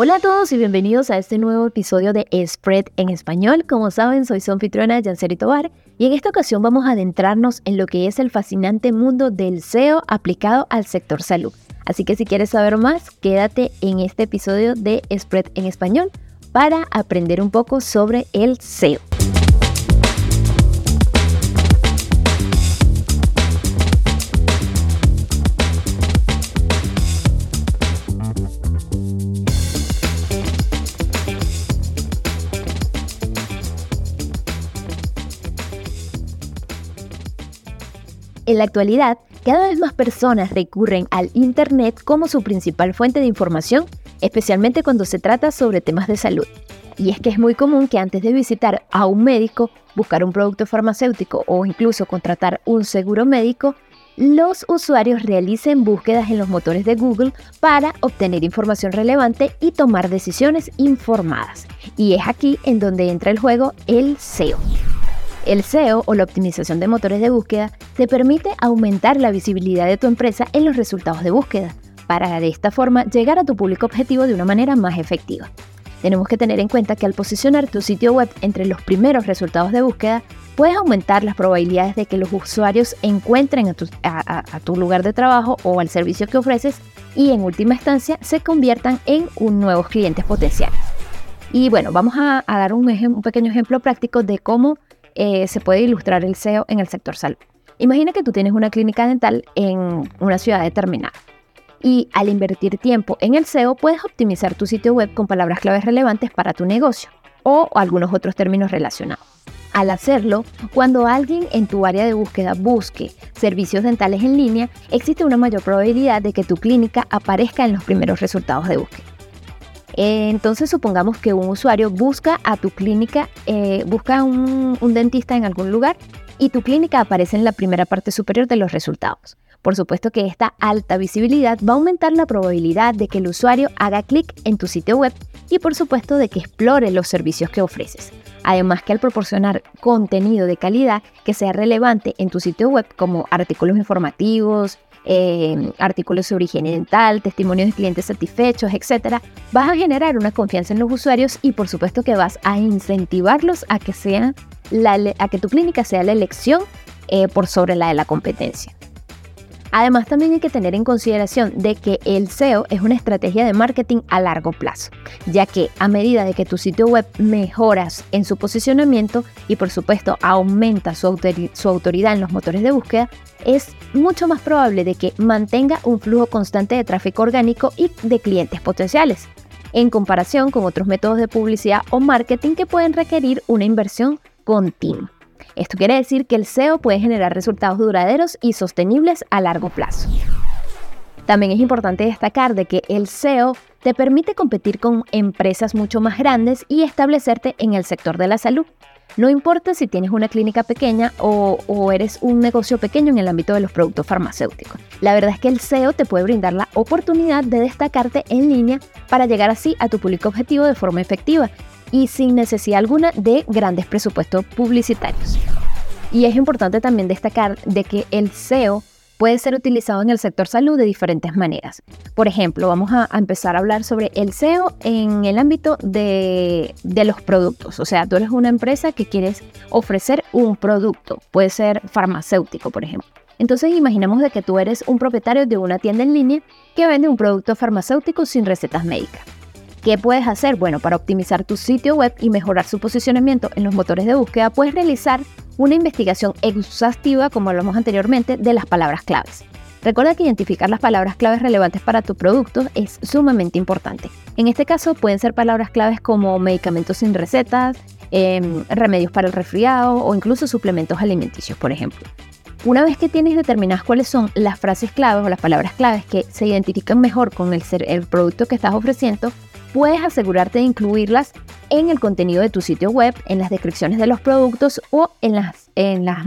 Hola a todos y bienvenidos a este nuevo episodio de Spread en español. Como saben, soy su anfitriona Yanceri Tobar y en esta ocasión vamos a adentrarnos en lo que es el fascinante mundo del SEO aplicado al sector salud. Así que si quieres saber más, quédate en este episodio de Spread en español para aprender un poco sobre el SEO. En la actualidad, cada vez más personas recurren al Internet como su principal fuente de información, especialmente cuando se trata sobre temas de salud. Y es que es muy común que antes de visitar a un médico, buscar un producto farmacéutico o incluso contratar un seguro médico, los usuarios realicen búsquedas en los motores de Google para obtener información relevante y tomar decisiones informadas. Y es aquí en donde entra el juego el SEO. El SEO o la optimización de motores de búsqueda te permite aumentar la visibilidad de tu empresa en los resultados de búsqueda, para de esta forma llegar a tu público objetivo de una manera más efectiva. Tenemos que tener en cuenta que al posicionar tu sitio web entre los primeros resultados de búsqueda, puedes aumentar las probabilidades de que los usuarios encuentren a tu, lugar de trabajo o al servicio que ofreces y en última instancia se conviertan en un nuevos clientes potenciales. Y bueno, vamos a, dar un, un pequeño ejemplo práctico de cómo eh, se puede ilustrar el SEO en el sector salud. Imagina que tú tienes una clínica dental en una ciudad determinada y al invertir tiempo en el SEO puedes optimizar tu sitio web con palabras claves relevantes para tu negocio o algunos otros términos relacionados. Al hacerlo, cuando alguien en tu área de búsqueda busque servicios dentales en línea, existe una mayor probabilidad de que tu clínica aparezca en los primeros resultados de búsqueda. Entonces supongamos que un usuario busca a tu clínica, eh, busca un, un dentista en algún lugar y tu clínica aparece en la primera parte superior de los resultados. Por supuesto que esta alta visibilidad va a aumentar la probabilidad de que el usuario haga clic en tu sitio web y por supuesto de que explore los servicios que ofreces. Además que al proporcionar contenido de calidad que sea relevante en tu sitio web como artículos informativos, eh, artículos sobre higiene dental, testimonios de clientes satisfechos, etc., vas a generar una confianza en los usuarios y por supuesto que vas a incentivarlos a que, sea a que tu clínica sea la elección eh, por sobre la de la competencia. Además, también hay que tener en consideración de que el SEO es una estrategia de marketing a largo plazo, ya que a medida de que tu sitio web mejoras en su posicionamiento y por supuesto aumenta su, autoridad en los motores de búsqueda, es mucho más probable de que mantenga un flujo constante de tráfico orgánico y de clientes potenciales, en comparación con otros métodos de publicidad o marketing que pueden requerir una inversión continua. Esto quiere decir que el SEO puede generar resultados duraderos y sostenibles a largo plazo. También es importante destacar de que el SEO te permite competir con empresas mucho más grandes y establecerte en el sector de la salud. No importa si tienes una clínica pequeña o, o, eres un negocio pequeño en el ámbito de los productos farmacéuticos. La verdad es que el SEO te puede brindar la oportunidad de destacarte en línea para llegar así a tu público objetivo de forma efectiva y sin necesidad alguna de grandes presupuestos publicitarios. Y es importante también destacar de que el SEO puede ser utilizado en el sector salud de diferentes maneras. Por ejemplo, vamos a, empezar a hablar sobre el SEO en el ámbito de, de, los productos. O sea, tú eres una empresa que quieres ofrecer un producto, puede ser farmacéutico, por ejemplo. Entonces imaginamos de que tú eres un propietario de una tienda en línea que vende un producto farmacéutico sin recetas médicas. ¿Qué puedes hacer? Bueno, para optimizar tu sitio web y mejorar su posicionamiento en los motores de búsqueda, puedes realizar una investigación exhaustiva, como hablamos anteriormente, de las palabras claves. Recuerda que identificar las palabras claves relevantes para tu producto es sumamente importante. En este caso pueden ser palabras claves como medicamentos sin recetas, em, remedios para el resfriado o incluso suplementos alimenticios, por ejemplo. Una vez que tienes determinadas cuáles son las frases claves o las palabras claves que se identifican mejor con el, el producto que estás ofreciendo, puedes asegurarte de incluirlas en el contenido de tu sitio web, en las descripciones de los productos o en las, en las.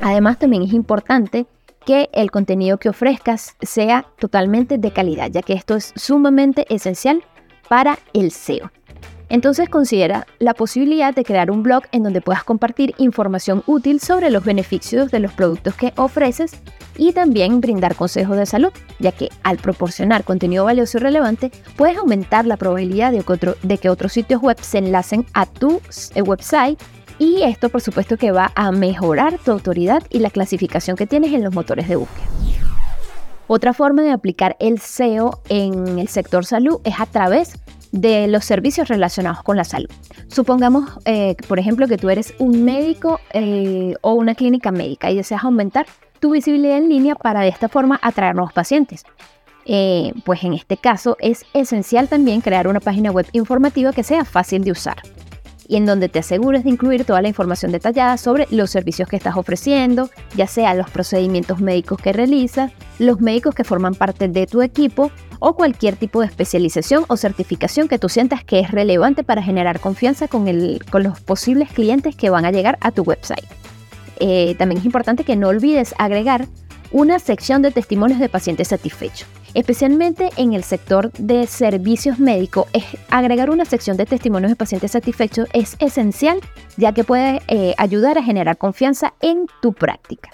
Además, también es importante que el contenido que ofrezcas sea totalmente de calidad, ya que esto es sumamente esencial para el SEO. Entonces considera la posibilidad de crear un blog en donde puedas compartir información útil sobre los beneficios de los productos que ofreces y también brindar consejos de salud, ya que al proporcionar contenido valioso y relevante puedes aumentar la probabilidad de que, otros sitios web se enlacen a tu eh, website y esto por supuesto que va a mejorar tu autoridad y la clasificación que tienes en los motores de búsqueda. Otra forma de aplicar el SEO en el sector salud es a través de los servicios relacionados con la salud. Supongamos, eh, por ejemplo, que tú eres un médico eh, o una clínica médica y deseas aumentar tu visibilidad en línea para de esta forma atraer nuevos pacientes. Eh, pues en este caso es esencial también crear una página web informativa que sea fácil de usar y en donde te asegures de incluir toda la información detallada sobre los servicios que estás ofreciendo, ya sea los procedimientos médicos que realizas, los médicos que forman parte de tu equipo o cualquier tipo de especialización o certificación que tú sientas que es relevante para generar confianza con, con los posibles clientes que van a llegar a tu website. Eh, también es importante que no olvides agregar una sección de testimonios de pacientes satisfechos especialmente en el sector de servicios médicos, agregar una sección de testimonios de pacientes satisfechos es esencial ya que puede eh, ayudar a generar confianza en tu práctica.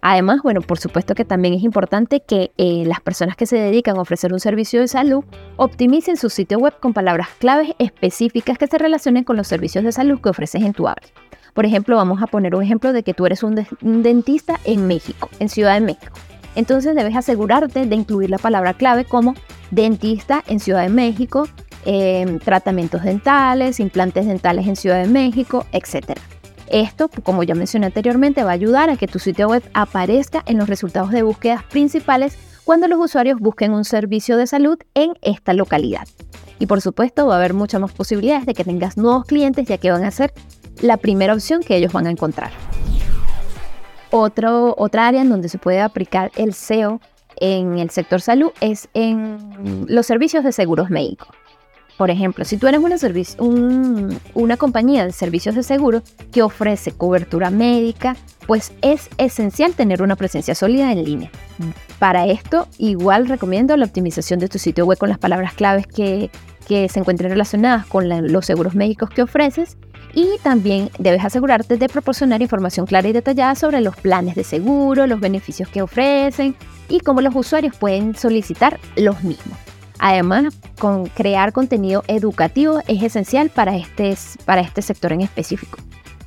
Además, bueno, por supuesto que también es importante que eh, las personas que se dedican a ofrecer un servicio de salud optimicen su sitio web con palabras claves específicas que se relacionen con los servicios de salud que ofreces en tu área. Por ejemplo, vamos a poner un ejemplo de que tú eres un dentista en México, en Ciudad de México entonces debes asegurarte de incluir la palabra clave como dentista en Ciudad de México, em, tratamientos dentales, implantes dentales en Ciudad de México, etc. Esto, como ya mencioné anteriormente, va a ayudar a que tu sitio web aparezca en los resultados de búsquedas principales cuando los usuarios busquen un servicio de salud en esta localidad. Y por supuesto va a haber muchas más posibilidades de que tengas nuevos clientes ya que van a ser la primera opción que ellos van a encontrar. Otro, otra área en donde se puede aplicar el SEO en el sector salud es en los servicios de seguros médicos. Por ejemplo, si tú eres una, una compañía de servicios de seguro que ofrece cobertura médica, pues es esencial tener una presencia sólida en línea. Para esto, igual recomiendo la optimización de tu sitio web con las palabras claves que, que se encuentren relacionadas con los seguros médicos que ofreces y también debes asegurarte de proporcionar información clara y detallada sobre los planes de seguro, los beneficios que ofrecen y cómo los usuarios pueden solicitar los mismos. Además, con crear contenido educativo es esencial para este, para este sector en específico,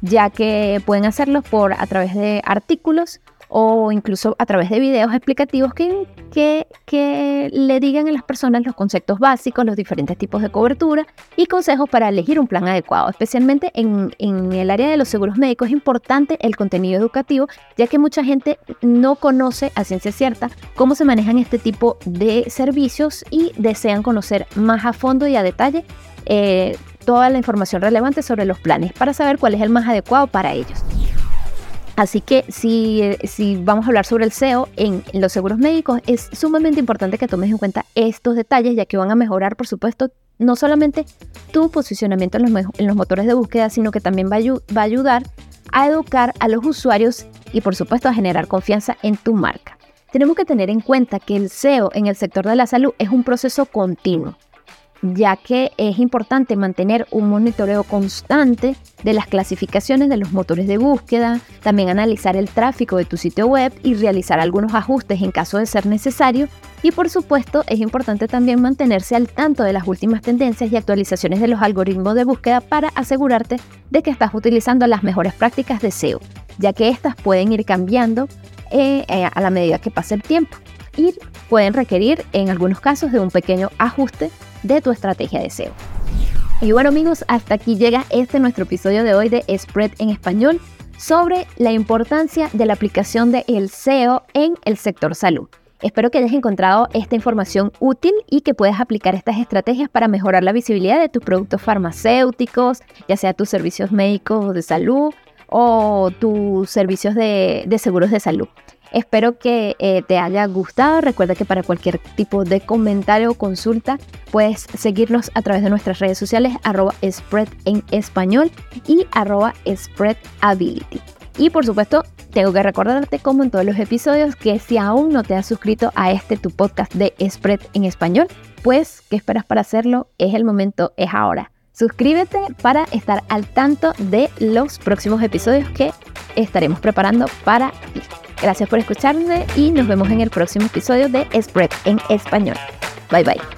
ya que pueden hacerlo por a través de artículos o incluso a través de videos explicativos que, que, que, le digan a las personas los conceptos básicos, los diferentes tipos de cobertura y consejos para elegir un plan adecuado. Especialmente en, en el área de los seguros médicos es importante el contenido educativo, ya que mucha gente no conoce a ciencia cierta cómo se manejan este tipo de servicios y desean conocer más a fondo y a detalle eh, toda la información relevante sobre los planes para saber cuál es el más adecuado para ellos. Así que si, si, vamos a hablar sobre el SEO en, los seguros médicos, es sumamente importante que tomes en cuenta estos detalles, ya que van a mejorar, por supuesto, no solamente tu posicionamiento en los, en los motores de búsqueda, sino que también va va a ayudar a educar a los usuarios y, por supuesto, a generar confianza en tu marca. Tenemos que tener en cuenta que el SEO en el sector de la salud es un proceso continuo ya que es importante mantener un monitoreo constante de las clasificaciones de los motores de búsqueda, también analizar el tráfico de tu sitio web y realizar algunos ajustes en caso de ser necesario. Y por supuesto es importante también mantenerse al tanto de las últimas tendencias y actualizaciones de los algoritmos de búsqueda para asegurarte de que estás utilizando las mejores prácticas de SEO, ya que estas pueden ir cambiando eh, eh, a la medida que pase el tiempo y pueden requerir en algunos casos de un pequeño ajuste de tu estrategia de SEO. Y bueno amigos, hasta aquí llega este nuestro episodio de hoy de Spread en español sobre la importancia de la aplicación de el SEO en el sector salud. Espero que hayas encontrado esta información útil y que puedas aplicar estas estrategias para mejorar la visibilidad de tus productos farmacéuticos, ya sea tus servicios médicos de salud o tus servicios de, de seguros de salud. Espero que eh, te haya gustado. Recuerda que para cualquier tipo de comentario o consulta puedes seguirnos a través de nuestras redes sociales arroba spread en español y arroba spreadability. Y por supuesto, tengo que recordarte como en todos los episodios que si aún no te has suscrito a este tu podcast de Spread en español, pues ¿qué esperas para hacerlo? Es el momento, es ahora. Suscríbete para estar al tanto de los próximos episodios que estaremos preparando para ti. Gracias por escucharme y nos vemos en el próximo episodio de Spread en español. Bye bye.